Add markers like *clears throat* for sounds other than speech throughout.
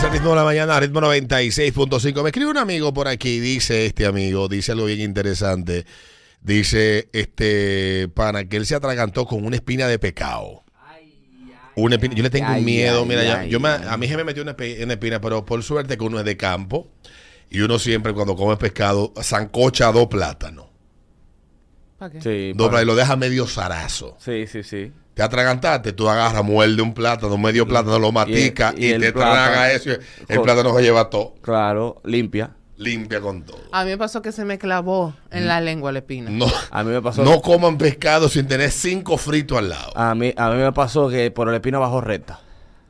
Es el ritmo de la mañana, ritmo 96.5. Me escribe un amigo por aquí, dice este amigo, dice algo bien interesante. Dice este pana que él se atragantó con una espina de pecado. Una espina- yo le tengo un miedo, mira, ya- yo me- a mí se me metió una, espi- una espina, pero por suerte que uno es de campo y uno siempre cuando come pescado zancocha dos plátanos. ¿Para qué? Sí, Dos para- plátanos y lo deja medio zarazo. sí, sí, sí. Te atragantaste, tú agarras, muerde un plátano, medio plátano, lo matica y, te plátano- traga eso. y El con- plátano se lleva todo, Claro, limpia. limpia con todo. A mí me pasó que se me clavó en la lengua la espina. No, A mí me pasó. no coman pescado sin tener cinco fritos al lado. A mí, a mí me pasó que por el espino bajó recta.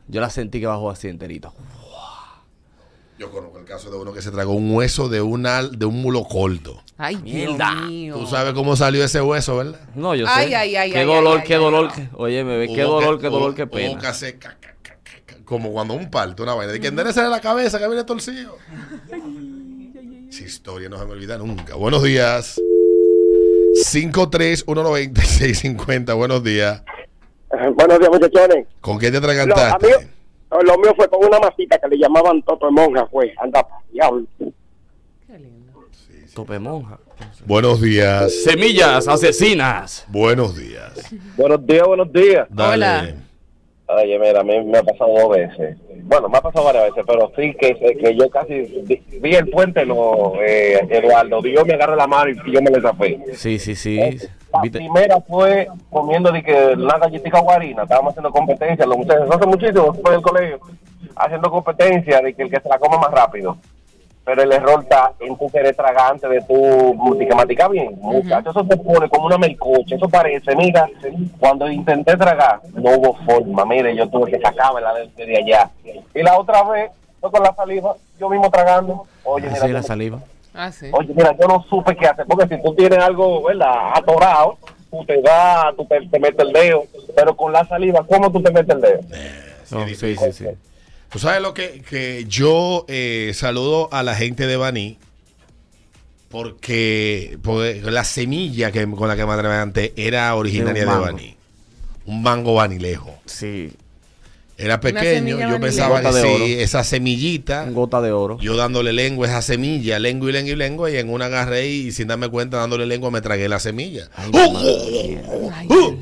Yo la sentí que bajó así enterito. Yo conozco el caso de uno que se tragó un hueso de, una, de un mulo corto. Ay, Mierda. Dios mío. Tú sabes cómo salió ese hueso, ¿verdad? No, yo sé. Ay, ay, ay, qué ay, dolor, ay, qué ay, dolor. ay. que- Oye, me ve, qué dolor, que- qué dolor, qué hubo pena. que hacer como cuando un parto, una vaina. De que enderece la cabeza que viene torcido. Esa historia no se me olvida nunca. Buenos días. 5319650. Buenos días. Eh, Buenos días, muchachones. ¿Con qué te atragantaste? Lo mío fue con una masita que le llamaban Toto de Monja, fue. Anda, diablo. Qué lindo. Tope monja. Buenos días. Semillas asesinas. Buenos días. Buenos días, buenos días. Dale. Hola. Oye, mira, a mí me ha pasado dos veces. Bueno, me ha pasado varias veces, pero sí que, que yo casi vi, el puente, no, eh, Eduardo. Dios me agarra la mano y yo me le zapé. Sí, sí, sí. La ¿Viste? primera fue comiendo de que una galletita guarina. Estábamos haciendo competencia, los muchachos, hace muchísimo, fue del colegio, haciendo competencia de que el que se la coma más rápido. Pero el error está en tu querer tragar antes de tu multicamática bien. Muchachos, eso te pone como una melcocha. Eso parece, mira, cuando intenté tragar, no hubo forma. Mire, yo tuve que sacarme la de, de allá. Y la otra vez, fue con la saliva, yo mismo tragando. Oye, mira, Así yo la saliva. Ah, sí. Oye, mira, yo no supe qué hacer, porque si tú tienes algo, ¿verdad? Atorado, tú te vas, tú te, te metes el dedo, pero con la saliva, ¿cómo tú te metes el dedo? No, sí, sí, sí. Tú sabes lo que, que yo eh, saludo a la gente de Baní porque, porque la semilla que, con la que me atraganté era originaria de, mango. Baní. Un mango vanilejo. Sí, Era pequeño, yo pensaba que de sí, esa semillita, un gota de oro. yo dándole lengua a esa semilla, lengua y lengua y lengua, y en una agarré y sin darme cuenta dándole lengua me tragué la semilla. Ay, ¡Uh!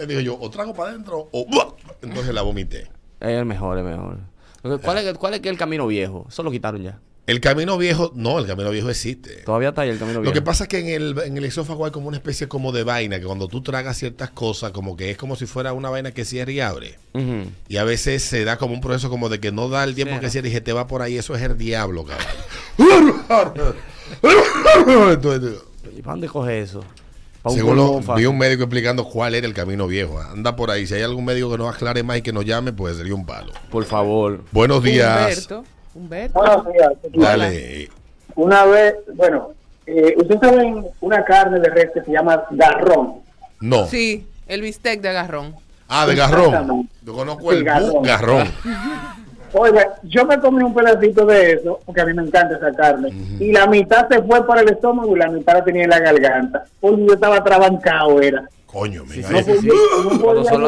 Le digo yo, o trago para adentro o... ¡buah! Entonces la vomité. Es el mejor, es mejor. ¿Cuál es, ¿Cuál es el camino viejo? Eso lo quitaron ya. El camino viejo, no, el camino viejo existe. Todavía está ahí el camino Lo viejo. que pasa es que en el, en el esófago hay como una especie como de vaina, que cuando tú tragas ciertas cosas, como que es como si fuera una vaina que cierra y abre. Y a veces se da como un proceso como de que no da el tiempo que cierra y se te va por ahí. Eso es el diablo, cabrón. *laughs* *laughs* ¿Y para dónde coge eso? Pa' un según lo, vi un médico explicando cuál era el camino viejo. Anda por ahí. Si hay algún médico que nos aclare más y que nos llame, pues sería un palo. Por favor. Buenos días. Humberto. Humberto. Buenos días. Dale. Una vez, bueno, eh, ustedes saben una carne de res que se llama garrón. No. Sí, el bistec de agarrón. Ah, de garrón. Yo conozco el garrón. garrón. *laughs* Oiga, yo me comí un pedacito de eso, porque a mí me encanta esa carne, y la mitad se fue para el estómago y la mitad la tenía en la garganta. Porque yo estaba trabancado, era. Coño, mira. Sí, sí, sí. No Cuando podía,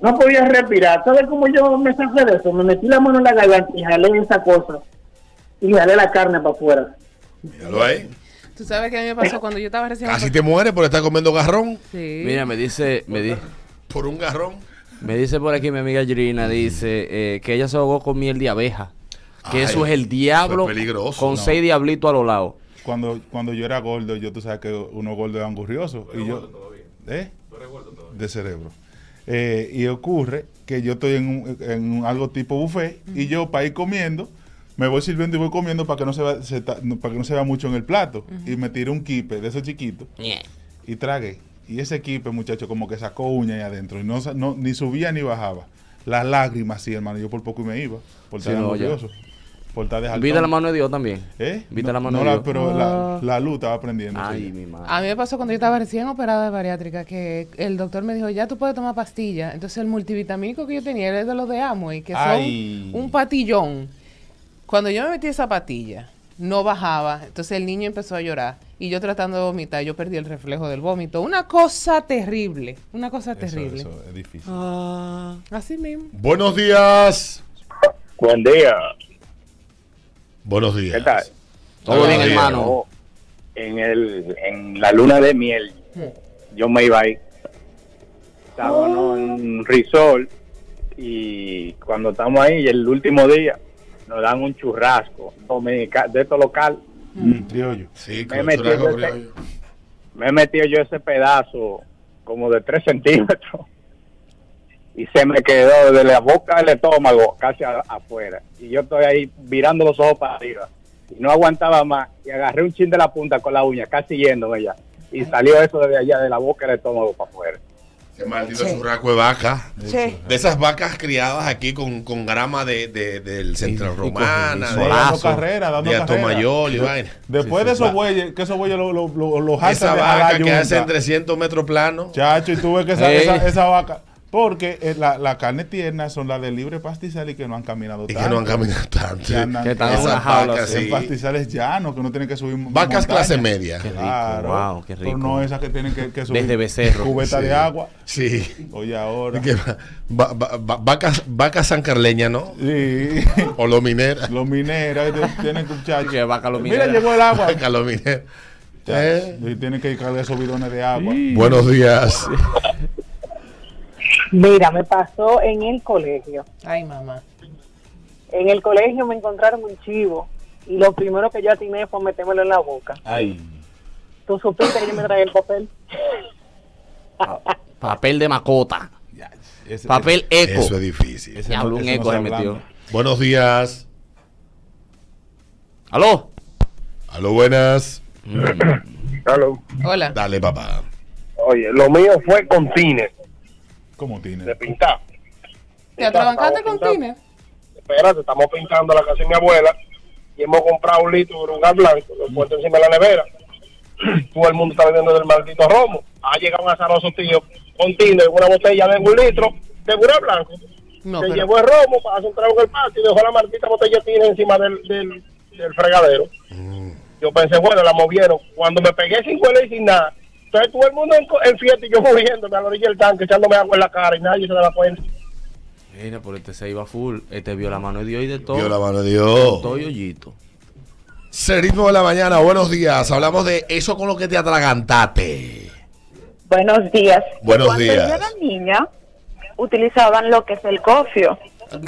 no no respirar. ¿Sabes cómo yo me saqué de eso? Me metí la mano en la garganta y jalé esa cosa. Y jalé la carne para afuera. Míralo ahí. Tú sabes que a mí me pasó cuando yo estaba recién. Casi te mueres por estar comiendo garrón. Sí. Mira, me dice, me, di- Por un garrón. Me dice por aquí mi amiga Girina, dice eh, que ella se ahogó con miel de abeja. Que Ay, eso es el diablo es con no. seis diablitos a los lados. Cuando, cuando yo era gordo, yo tú sabes que uno gordo es angurrioso. Y yo, ¿Eh? De cerebro. Eh, y ocurre que yo estoy en, un- en un- algo tipo buffet y yo para ir comiendo, me voy sirviendo y voy comiendo para que no se, vea, se ta- no- para que no se vea mucho en el plato. Y me tiré un kipe de esos chiquitos y tragué. Y ese kipe, muchacho, como que sacó uña ahí adentro. Y no, no- ni subía ni bajaba. Las lágrimas, sí, hermano. Yo por poco y me iba. Por Sí, estar no, ya. angurrioso. Por estar de Vida la mano de Dios también. ¿Eh? Viste No, la mano no, de la- Dios. pero la, Ah. la luz estaba prendiendo. Ay, sí. mi madre. A mí me pasó cuando yo estaba recién operada de bariátrica que el doctor me dijo, ya tú puedes tomar pastillas. Entonces el multivitamínico que yo tenía era de los de Amway, que son un patillón. Cuando yo me metí esa patilla, no bajaba. Entonces el niño empezó a llorar. Y yo tratando de vomitar, yo perdí el reflejo del vómito. Una cosa terrible. Una cosa terrible. eso es difícil. Así mismo. Buenos días. Buen día. Buenos días. ¿Qué tal? Todo bien, hermano. En, el, en la luna de miel, yo me iba ahí. Estábamos en un resort y cuando estamos ahí, el último día, nos dan un churrasco dominica- de esto local. Mm, criollo. Sí, Me ese- he metido yo ese pedazo como de 3 centímetros *laughs* y se me quedó desde la boca del estómago casi a- afuera. Y yo estoy ahí virando los ojos para arriba. Y no aguantaba más. Y agarré un chin de la punta con la uña, casi yéndome ya. Y salió eso desde allá, de la boca del estómago para. Ese maldito Sí. churrasco de vaca. Che, De esas vacas criadas aquí con, con grama de, de- del Central y Romana, Sí, de, dando carrera, dando de carrera. Atomayol y vaina. Después Sí, de sí, esos bueyes, que esos bueyes los lo, lo, jaltan Esa vaca que yunta. hacen 300 metros planos. Chacho, y tú ves que esa, esa, esa vaca. Porque eh, la, la carne tierna son las de libre pastizal y que no han caminado Y tanto. que no han caminado tanto. Que andan- Que están Esas vacas. En pastizales llanos, que no tienen que subir Vacas montañas. clase media. Qué rico, Claro. wow, qué rico. Pero no esas que tienen que, que subir Desde becerro. cubeta Sí. de agua. Sí. Oye, ahora. Que va- va- va- va- vacas, vacas sancarleñas, ¿no? Sí. *laughs* O lo minera. Los mineros de- tienen que *laughs* muchachos. Que vaca lo Mira, minera. llegó el agua. Vaca lo minera. Eh, Y tienen que cargar esos bidones de agua. Buenos días. Mira, me pasó en el colegio. ay mamá. En el colegio me encontraron un chivo y lo primero que yo atiné fue metérmelo en la boca. Ay. ¿Tú supiste que yo me traía el papel? Papel de macota. Ya, ese- Papel eco. Eso es difícil. ese no- un ese no eco se metió. Buenos días. ¿Aló? Aló, buenas. Hola. Dale, papá. Oye, lo mío fue con tiner, ¿Cómo tiene? de pintar. ¿Te atrabancaste con. Tiner? Espérate, estamos pintando la casa de mi abuela y hemos comprado un litro de brugal blanco, lo he puesto encima de la nevera. *clears throat* Todo el mundo está bebiendo del maldito romo. Ha llegado un azaroso tío con tiner, una botella de un litro de brugal blanco. No, se pero llevó el romo para hacer un trago en el patio y dejó la maldita botella de tiner encima del, del, del fregadero. Yo pensé, bueno, la movieron. Cuando me pegué sin huele y sin nada, entonces todo el mundo en, en fiesta y yo muriéndome a la orilla del tanque, echándome agua en la cara y nadie se daba cuenta. Mira, por este se iba full. Este vio la mano de Dios y de todo. Vio la mano de Todo Dios. yoyito. Ritmo de la mañana, buenos días. Hablamos de eso con lo que te atragantaste. Buenos días. Buenos Cuando días. yo era niña, utilizaban lo que es el cofio.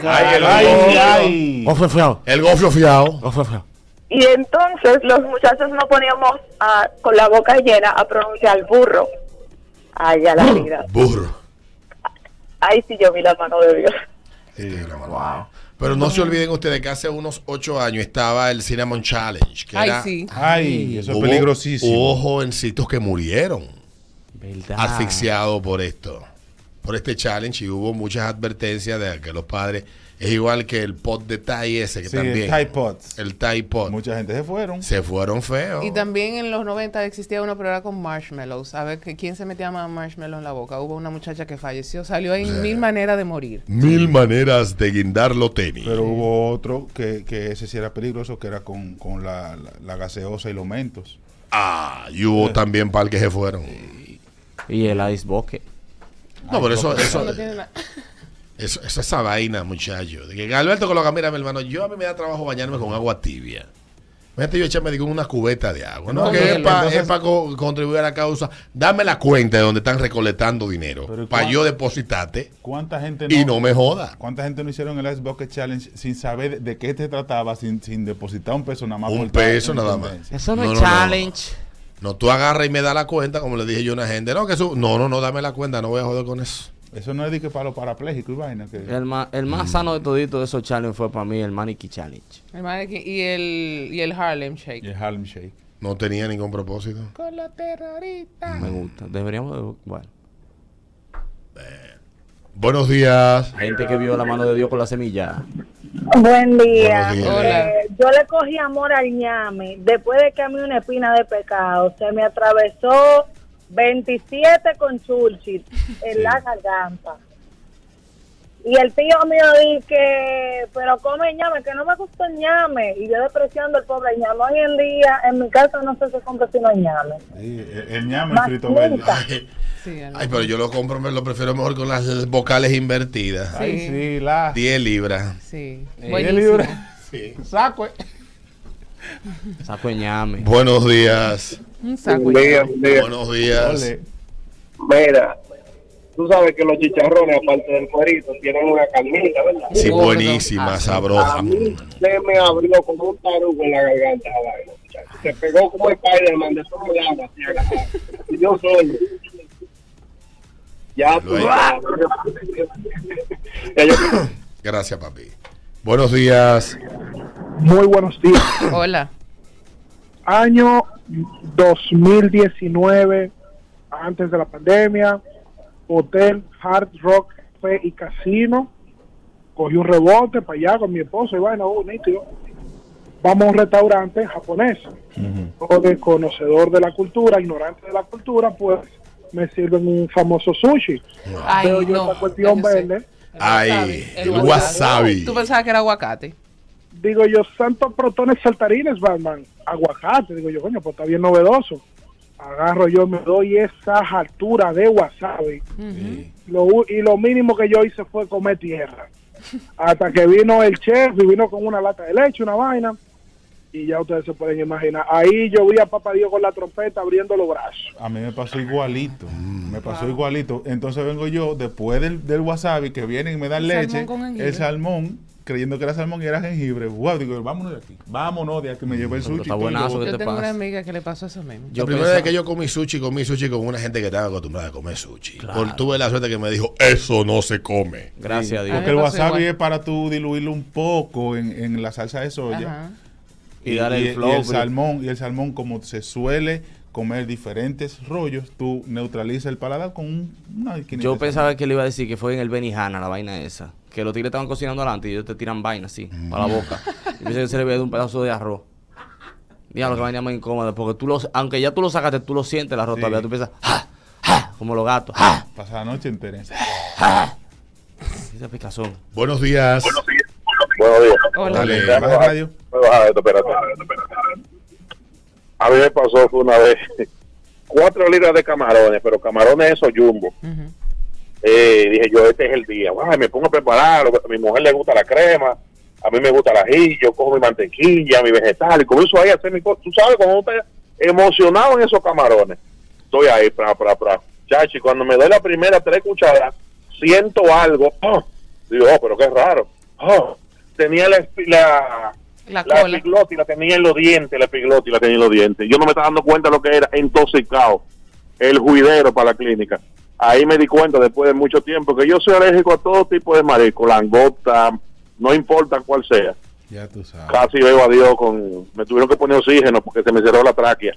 Ay, el, Ay, gofio. ay. Gofio fiado. el gofio fiado. Gofio fiado. Y entonces los muchachos nos poníamos a- con la boca llena a pronunciar burro. Ay, a la vida. Burro. Ahí sí yo vi la mano de Dios. Wow. Pero no se olviden ustedes que hace unos ocho años estaba el Cinnamon Challenge. Que Ay, era- sí. Ay, eso es peligrosísimo. Hubo jovencitos que murieron ¿Verdad? asfixiados por esto, por este challenge. Y hubo muchas advertencias de que los padres. Es igual que el pot de Thai ese que Sí, también. el Tide Pods. El Thai pot. Mucha gente se fueron. Se fueron feos. Y también en los 90 existía una prueba con marshmallows. A ver que quién se metía más marshmallow en la boca. Hubo una muchacha que falleció. Salió ahí mil maneras de morir. Mil maneras de guindar los tenis. Pero hubo otro que, que ese sí era peligroso, que era con, con la, la, la gaseosa y los mentos. Ah, y hubo también par que se fueron. Y el ice bucket. No, pero eso, Eso eso, no tiene nada. Eso, eso- esa vaina, muchacho. De que Alberto coloca, mira, mi hermano, yo a mí me da trabajo bañarme con agua tibia. Imagínate yo echarme digo, una cubeta de agua. No, No, que es para entonces- contribuir a la causa. Dame la cuenta de donde están recolectando dinero. Pero ¿y Para yo depositarte ¿Cuánta gente y no me joda. ¿Cuánta gente no hicieron el Ice Bucket Challenge sin saber de qué se trataba, sin, sin depositar un peso nada más? Un peso nada más. Eso no, No, es no, no. challenge. No, tú agarras y me das la cuenta, como le dije yo a una gente. No, que eso, no, no, no, dame la cuenta, no voy a joder con eso. Eso no es de que para los parapléjicos y vaina. Que, El más, el más sano de todito de esos challenges fue para mí el Maniquí Challenge. El mannequin y el, y el Harlem Shake. y el Harlem Shake. No tenía ningún propósito. Con los terroristas. Me gusta. Deberíamos de... Bueno. Buenos días. Gente que vio la mano de Dios con la semilla. Buen día. Días. Hola. Eh, yo le cogí amor al ñame después de que a mí una espina de pecado se me atravesó 27 con chulchit en la garganta. Y el tío mío dice, pero come ñame, que no me gusta el ñame. Y yo despreciando el pobre ñame. Hoy en día, en mi casa no sé si compra sino ñame. Sí, el, el ñame Más frito verde. Ay, Sí, pero yo lo compro, me lo prefiero mejor con las vocales invertidas. Ay, Sí. sí, la. 10 libras. Sí. Eh, Buenísimo. libras. Sí. Saco. eh. Saco ñame. Buenos días. Un día. Buenos días. Ole. Mira, tú sabes que los chicharrones, aparte del cuerito, tienen una carnita, ¿verdad? Sí, buenísima, sabrosa. A mí se me abrió como un tarugo en la garganta. Se pegó como el Spider-Man de todo el agua, así agarrado. Y yo solo. Ya tú Gracias, papi. Buenos días. Muy buenos días. Hola. Año 2019, antes de la pandemia, Hotel Hard Rock Café y Casino. Cogí un rebote para allá con mi esposo y vaina, uh, nítido. Vamos a un restaurante japonés. Yo, desconocedor de la cultura, ignorante de la cultura, pues me sirven un famoso sushi. Ay, Veo yo no. esta cuestión verde. El Ay, wasabi, el wasabi. Tú pensabas que era aguacate. Digo yo, santos protones saltarines, Batman. Aguacate. Digo yo, coño, pues está bien novedoso. Agarro yo, me doy esa altura de wasabi. Lo u- y lo mínimo que yo hice fue comer tierra. *laughs* Hasta que vino el chef y vino con una lata de leche, una vaina. Y ya ustedes se pueden imaginar. Ahí yo vi a Papá Dios con la trompeta abriendo los brazos. A mí me pasó igualito. Me pasó igualito. Entonces vengo yo, después del, del wasabi, que vienen y me dan El leche, salmón el salmón, creyendo que era salmón y era jengibre. Wow, digo, vámonos de aquí. Vámonos de aquí. Me llevé el sushi. está y y buenazo luego- ¿Qué Yo te tengo una amiga que le pasó eso mismo. La Yo primera pensaba- vez que yo comí sushi, comí sushi con una gente que estaba acostumbrada a comer sushi. Por, tuve la suerte que me dijo, eso no se come. Gracias a Dios. Porque A el wasabi igual. es para tú diluirlo un poco en, en la salsa de soya. Ajá. Y darle el y flow, el pero- salmón, y el salmón, como se suele comer diferentes rollos, tú neutralizas el paladar con un- una Yo pensaba que le iba a decir que fue en el Benihana la vaina esa. Que los tigres estaban cocinando adelante y ellos te tiran vaina así, para la boca. Y pensé que se le de un pedazo de arroz. Diablo, que vaina más incómoda. Porque tú lo, aunque ya tú lo sacaste, tú lo sientes el arroz Sí. todavía. Tú piensas, ¡ja! ¡ja! Como los gatos, ¡ja! Pasa la noche entera. Esa picazón. Buenos días. Buenos días. Hola. Dale. Baja el radio. Voy a bajar esto, espérate. A mí me pasó una vez *laughs* cuatro libras de camarones, pero camarones esos jumbo. Ujú. Eh, dije yo, este es el día. Me pongo a prepararlo. A mi mujer le gusta la crema, a mí me gusta el ají, yo cojo mi mantequilla, mi vegetal, y comienzo ahí a hacer mi cosa. Tú sabes, uno está emocionado en esos camarones, estoy ahí, pra, pra, pra. Chachi, cuando me doy la primera tres cucharadas, siento algo. oh, digo, oh, pero qué raro. Oh, tenía la, la, La la cola. epiglotis la tenía en los dientes, la epiglotis la tenía en los dientes. Yo no me estaba dando cuenta de lo que era intoxicado, el juidero para la clínica. Ahí me di cuenta después de mucho tiempo que yo soy alérgico a todo tipo de marisco, langota, no importa cuál sea. Ya tú sabes. Casi veo a Dios con... Me tuvieron que poner oxígeno porque se me cerró la tráquea.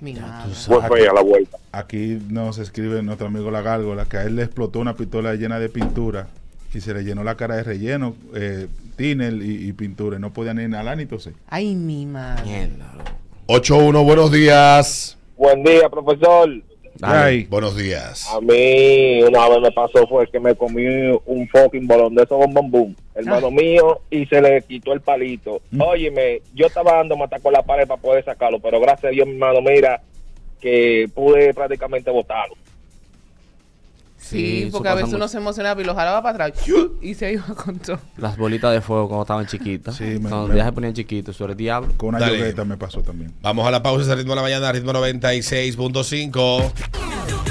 Mi madre. Fue fea la vuelta. Aquí nos escribe nuestro amigo La Gárgola que a él le explotó una pistola llena de pintura y se le llenó la cara de relleno, eh, y, y pintura. y No podía ni inhalar ni toser. Ay, mi madre. Mierda, loco. 8-1, buenos días. Buen día, profesor. Ay, Buenos días. A mí una vez me pasó fue que me comí un fucking bolón de esos bombón boom, hermano mío, y se le quitó el palito. Mm. Óyeme, yo estaba dando matar con la pared para poder sacarlo, pero gracias a Dios, mi hermano, mira, que pude prácticamente botarlo. Sí, porque a veces uno se emocionaba y lo jalaba para atrás *laughs* y se iba con todo. Las bolitas de fuego cuando estaban chiquitas. Sí, me- cuando me- ya se ponían chiquitos, el diablo. con una yogueta me pasó también. Vamos a la pausa, ese ritmo de la mañana, ritmo 96.5.